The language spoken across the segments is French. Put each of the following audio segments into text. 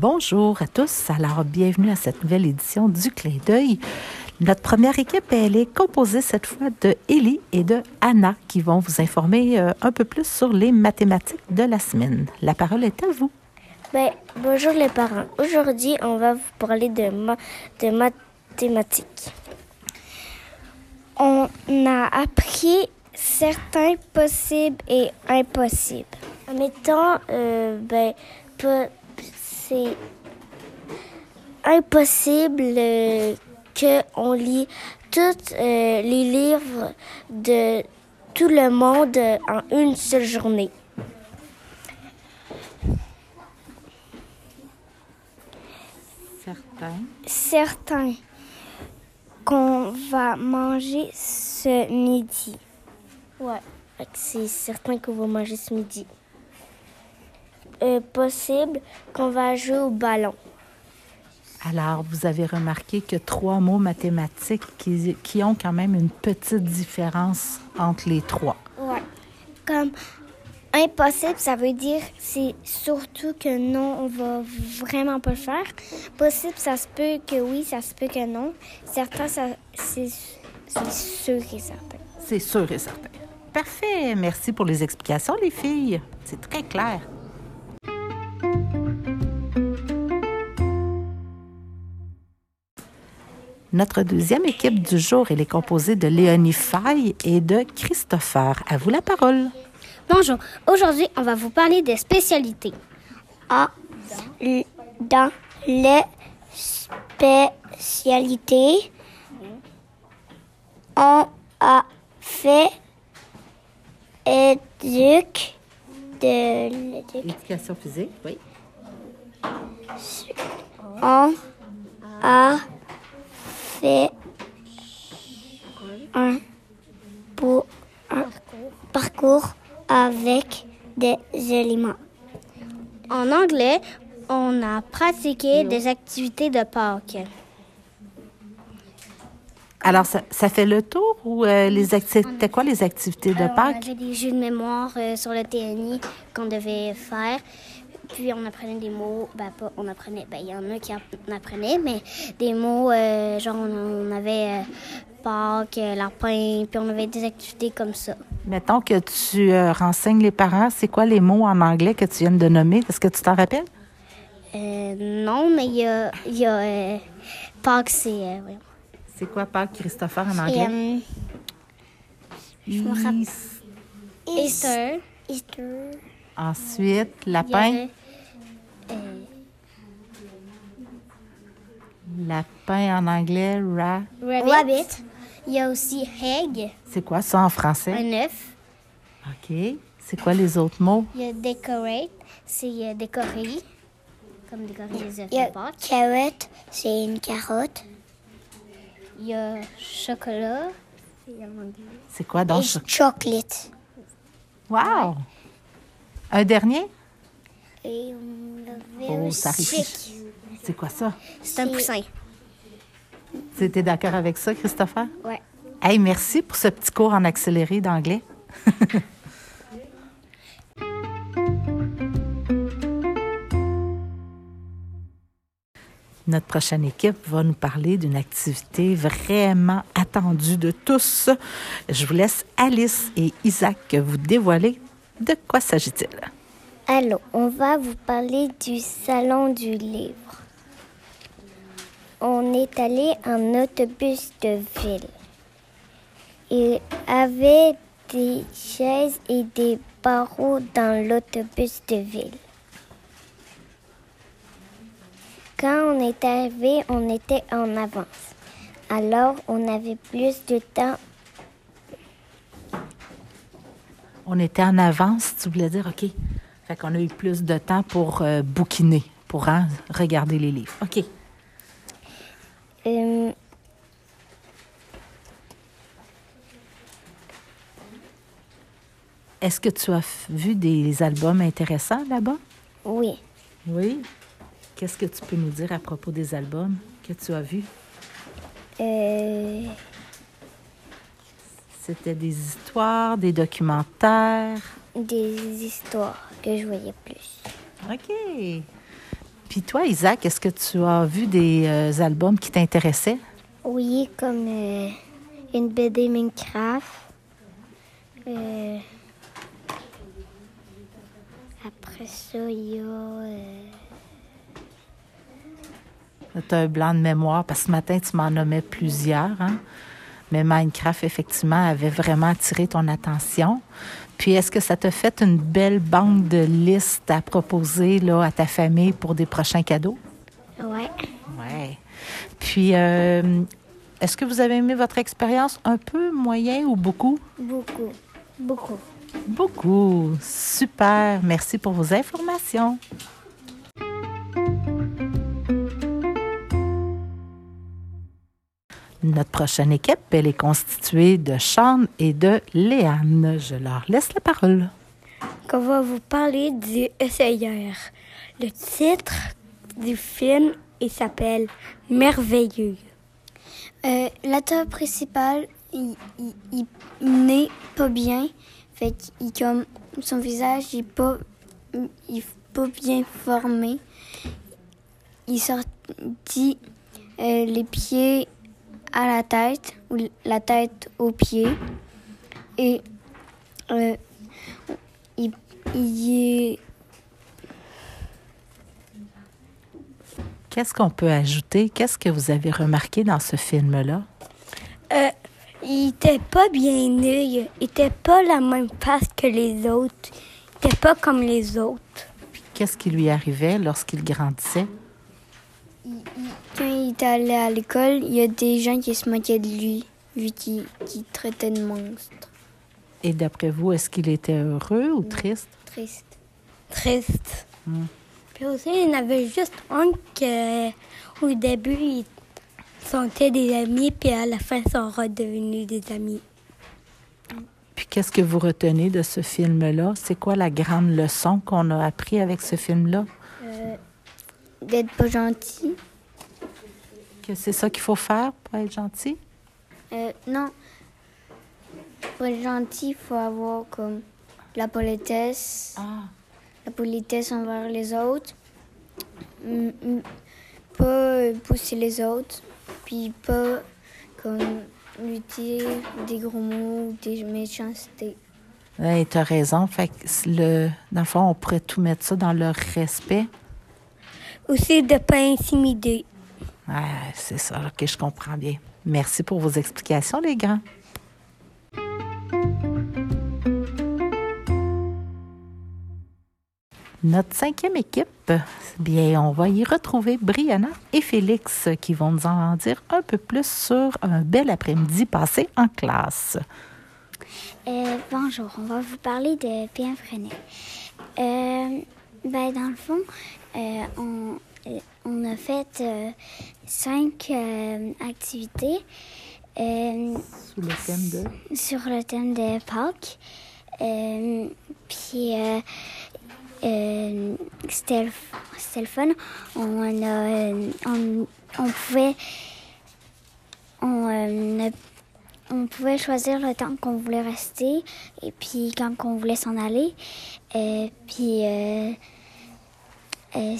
Bonjour à tous. Alors, bienvenue à cette nouvelle édition du Clin d'œil. Notre première équipe, elle est composée cette fois de Élie et de Anna qui vont vous informer euh, un peu plus sur les mathématiques de la semaine. La parole est à vous. Ben, bonjour les parents. Aujourd'hui, on va vous parler de, ma- de mathématiques. On a appris certains possibles et impossibles. Admettons, euh, ben, c'est impossible euh, qu'on lit tous euh, les livres de tout le monde en une seule journée. Certains. Certains qu'on va manger ce midi. Ouais, c'est certain qu'on va manger ce midi. Euh, possible qu'on va jouer au ballon. Alors, vous avez remarqué que trois mots mathématiques qui, qui ont quand même une petite différence entre les trois. Ouais. Comme impossible, ça veut dire c'est surtout que non, on va vraiment pas le faire. Possible, ça se peut que oui, ça se peut que non. Certain, c'est sûr et certain. C'est sûr et certain. Parfait. Merci pour les explications, les filles. C'est très clair. Notre deuxième équipe du jour, elle est composée de Léonie Faye et de Christopher. À vous la parole. Bonjour. Aujourd'hui, on va vous parler des spécialités. Ah, dans les spécialités, on a fait éduc de l'éduc- Éducation physique, oui. On a fait un, beau- un parcours avec des éléments. En anglais, on a pratiqué des activités de Pâques. Alors, ça, ça fait le tour ou euh, les c'était quoi les activités de Alors, On Pâques? avait des jeux de mémoire euh, sur le TNI qu'on devait faire. Puis on apprenait des mots, ben pas, on apprenait, ben il y en a qui en apprenaient, mais des mots, euh, genre on, on avait euh, Pâques, euh, lapin, puis on avait des activités comme ça. Mettons que tu euh, renseignes les parents, c'est quoi les mots en anglais que tu viens de nommer? Est-ce que tu t'en rappelles? Euh, non, mais il y a, il y a euh, Pâques, c'est... euh. C'est quoi Pâques, Christopher, en Et, anglais? euh, je me rappelle. Easter. Easter. Ensuite, lapin. euh, Lapin en anglais, ra. rabbit. Il y a aussi egg, C'est quoi ça en un français? œuf. OK. C'est quoi les autres mots? Il y a decorate, c'est euh, décorer, comme décorer les œufs Il y a carrot, c'est une carotte. Il y a chocolat. c'est quoi donc? Et chocolate. Wow! Un dernier? Et on avait Oh, un ça chic. C'est quoi ça? C'est un poussin. Tu étais d'accord avec ça, Christopher? Ouais. Hey, merci pour ce petit cours en accéléré d'anglais. Notre prochaine équipe va nous parler d'une activité vraiment attendue de tous. Je vous laisse Alice et Isaac vous dévoiler de quoi s'agit-il. Alors, on va vous parler du salon du livre. On est allé en autobus de ville. Il avait des chaises et des barreaux dans l'autobus de ville. Quand on est arrivé, on était en avance. Alors, on avait plus de temps. On était en avance, tu voulais dire, OK. Fait qu'on a eu plus de temps pour euh, bouquiner, pour hein, regarder les livres. OK. Euh, Est-ce que tu as vu des albums intéressants là-bas? oui. Oui. Qu'est-ce que tu peux nous dire à propos des albums que tu as vus? Euh, C'était des histoires, des documentaires? des histoires que je voyais plus. OK. Puis toi, Isaac, est-ce que tu as vu des euh, albums qui t'intéressaient? Oui, comme euh, une BD Minecraft. Euh, après ça, il y a. Tu as un blanc de mémoire parce que ce matin, tu m'en nommais plusieurs. hein. Mais Minecraft, effectivement, avait vraiment attiré ton attention. Puis, est-ce que ça t'a fait une belle banque de listes à proposer là, à ta famille pour des prochains cadeaux? ouais. Oui. Puis, euh, est-ce que vous avez aimé votre expérience un peu moyen ou beaucoup? Beaucoup. Beaucoup. Beaucoup. Super. Merci pour vos informations. Notre prochaine équipe, elle est constituée de Sean et de Léane. Je leur laisse la parole. qu'on va vous parler du essayeur. Le titre du film, il s'appelle Merveilleux. Euh, L'acteur principal, il, il, il- il n'est pas bien. Fait qu'il comme son visage il est pas il pas bien formé. Il sortit euh, les pieds à la tête ou la tête aux pieds et euh, il, il est Qu'est-ce qu'on peut ajouter? Qu'est-ce que vous avez remarqué dans ce film-là? Euh, il était pas bien né, il était pas la même face que les autres. Il était pas comme les autres. Qu'est-ce qui lui arrivait lorsqu'il grandissait? Est allé à l'école, il y a des gens qui se moquaient de lui, vu qu'il traitait de monstre. Et d'après vous, est-ce qu'il était heureux ou triste? Triste. Triste. Hmm. Puis aussi, il y en avait juste un que, au début, ils sont des amis, puis à la fin, ils sont redevenus des amis. Puis qu'est-ce que vous retenez de ce film-là? C'est quoi la grande leçon qu'on a appris avec ce film-là? D'être pas gentil. Que c'est ça qu'il faut faire pour être gentil? Euh, non. Pour être gentil, il faut avoir comme la politesse, Ah, la politesse envers les autres. Mm, mm, Pas euh, pousser les autres, puis pas comme lui dire des gros mots ou des méchancetés. ouais, tu as raison. Fait que le, dans le fond, on pourrait tout mettre ça dans le respect. Aussi, de pas intimider. C'est ça. OK, je comprends bien. Merci pour vos explications, les grands. Notre cinquième équipe, bien, on va y retrouver Brianna et Félix qui vont nous en dire un peu plus sur un bel après-midi passé en classe. Euh, bonjour, on va vous parler de bien freiner. Euh, ben, dans le fond, euh, on, euh, on a fait euh, cinq euh, activités euh, Sous le thème de... sur le thème de Pâques. Euh, puis, c'était le, c'était le fun. On, a, on, on pouvait... On, a- on pouvait choisir le temps qu'on voulait rester et puis quand on voulait s'en aller. Et puis, euh, euh,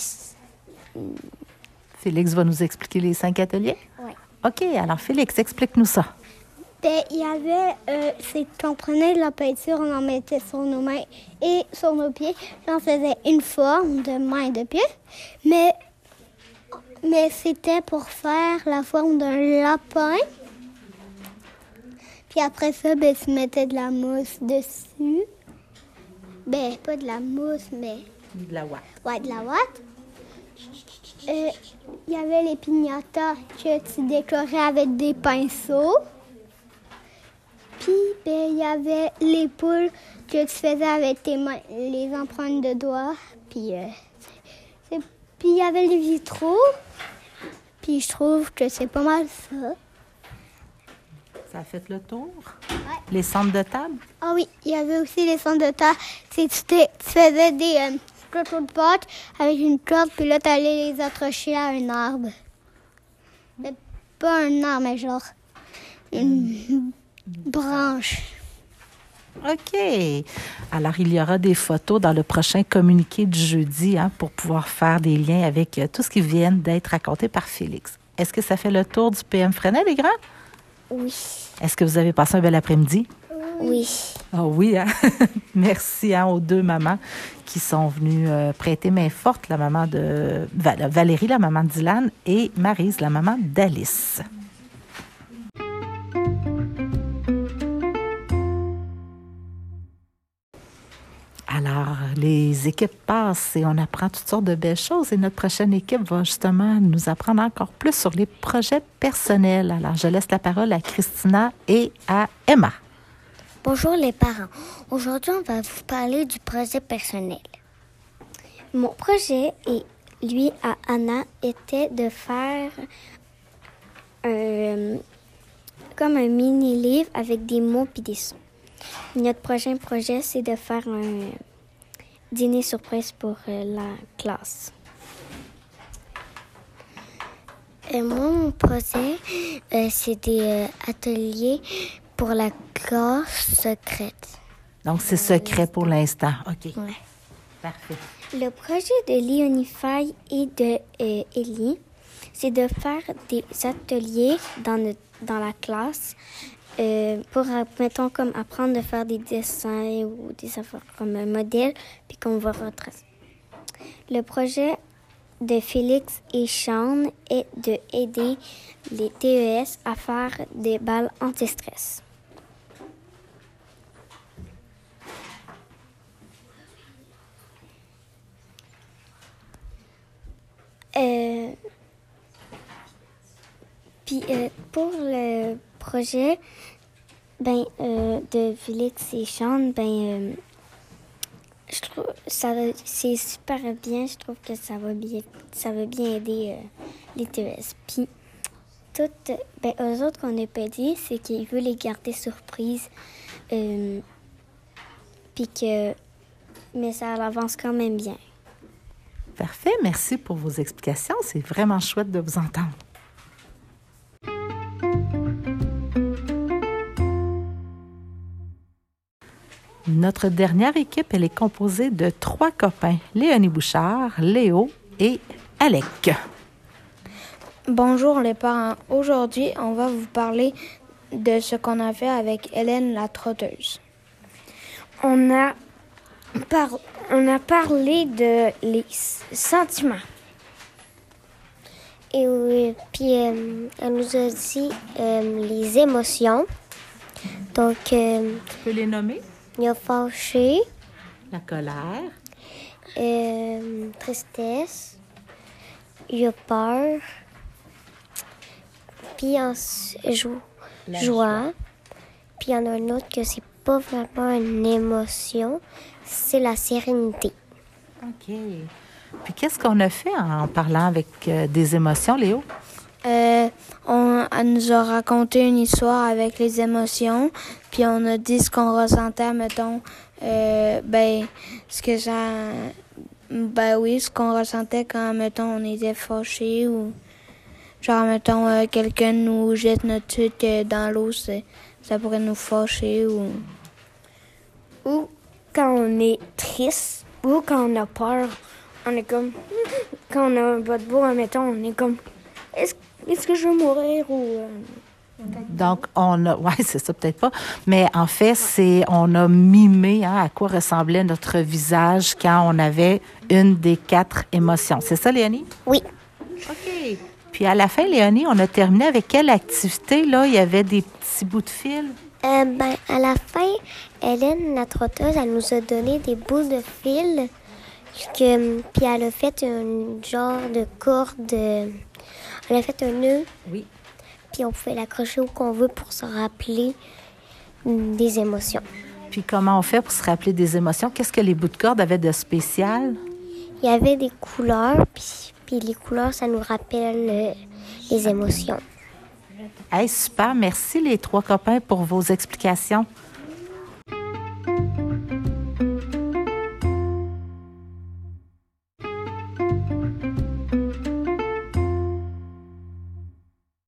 Félix va nous expliquer les cinq ateliers? Ouais. OK, alors Félix, explique-nous ça. Ben, il y avait, euh, c'est qu'on prenait de la peinture, on en mettait sur nos mains et sur nos pieds. Puis on faisait une forme de main et de pied. Mais, mais c'était pour faire la forme d'un lapin. Puis après ça, ben, tu mettais de la mousse dessus. Ben, pas de la mousse, mais De la ouate. ouais, de la ouate. Euh, Il y avait les piñatas que tu décorais avec des pinceaux. Puis, ben, il y avait les poules que tu faisais avec tes mains, les empreintes de doigts. Puis, euh, puis il y avait les vitraux. Puis, je trouve que c'est pas mal ça. Ça a fait le tour? Les centres de table? Ah oui, il y avait aussi les centres de. C'est tu, tu faisais des euh, de avec une corde, puis là, tu allais les accrocher à un arbre. Mais pas un arbre, mais genre une branche. OK. Alors, il y aura des photos dans le prochain communiqué du jeudi hein, pour pouvoir faire des liens avec euh, tout ce qui vient d'être raconté par Félix. Est-ce que ça fait le tour du PM Fresnel, les grands? Oui. Est-ce que vous avez passé un bel après-midi? Oui. Ah oui, hein? merci hein, aux deux mamans qui sont venues euh, prêter main forte, la maman de Val- Valérie, la maman de Dylan, et Marise, la maman d'Alice. Alors, les équipes passent et on apprend toutes sortes de belles choses. Et notre prochaine équipe va justement nous apprendre encore plus sur les projets personnels. Alors, je laisse la parole à Christina et à Emma. Bonjour les parents. Aujourd'hui, on va vous parler du projet personnel. Mon projet et lui à Anna était de faire un, comme un mini livre avec des mots et des sons. Notre prochain projet, c'est de faire un dîner surprise pour euh, la classe. Euh, moi, mon projet, euh, c'est des euh, ateliers pour la classe secrète. Donc, c'est secret pour l'instant. OK. Ouais. Parfait. Le projet de Leonify et de euh, Ellie, c'est de faire des ateliers dans, notre- dans la classe euh, pour, euh, mettons, comme apprendre à faire des dessins ou des affaires comme un modèle, puis qu'on va retracer. Le projet de Félix et Sean est de aider les TES à faire des balles anti-stress. Euh, puis euh, pour le projet ben, euh, de Félix et Sean, ben, je trouve ça c'est super bien. Je trouve que ça va bien, ça va bien aider les TES. Puis toutes, ben, eux autres qu'on n'a pas dit, c'est qu'ils veulent les garder surprises. puis que, mais ça avance quand même bien. Parfait. Merci pour vos explications. C'est vraiment chouette de vous entendre. Notre dernière équipe, elle est composée de trois copains, Léonie Bouchard, Léo et Alec. Bonjour les parents. Aujourd'hui, on va vous parler de ce qu'on a fait avec Hélène la trotteuse. On a, par- on a parlé de les sentiments. Et oui, puis euh, elle nous a dit euh, les émotions. Donc, euh, Tu peux les nommer? il y a fâché, La colère, euh, tristesse, il y a peur, puis ensuite, jo- La joie. Puis il y en a un autre que c'est pas vraiment une émotion, c'est la sérénité. OK. Puis qu'est-ce qu'on a fait en parlant avec euh, des émotions, Léo? Euh, on, elle nous a raconté une histoire avec les émotions, puis on a dit ce qu'on ressentait, mettons, euh, ben, ce que ça, ben oui, ce qu'on ressentait quand, mettons, on était fâché ou, genre, mettons, euh, quelqu'un nous jette notre truc dans l'eau, c'est- ça pourrait nous fâcher ou, Ou quand on est triste, ou quand on a peur, on est comme. Quand on a un bas de bois, mettons, on est comme. Est-ce est-ce que je vais mourir ou. euh, Donc, on a, ouais, c'est ça peut-être pas, mais en fait, c'est, on a mimé hein, à quoi ressemblait notre visage quand on avait une des quatre émotions. C'est ça, Léonie? Oui. OK. Puis à la fin, Léonie, on a terminé avec quelle activité? Là, il y avait des petits bouts de fil? Euh, ben, à la fin, Hélène, la trotteuse, elle nous a donné des bouts de fil. Que, puis elle a fait un genre de corde. Elle a fait un nœud. Oui. Puis on pouvait l'accrocher où qu'on veut pour se rappeler des émotions. Puis comment on fait pour se rappeler des émotions? Qu'est-ce que les bouts de corde avaient de spécial? Il y avait des couleurs, puis, puis les couleurs, ça nous rappelle euh, les émotions. Hey, super. Merci les trois copains pour vos explications.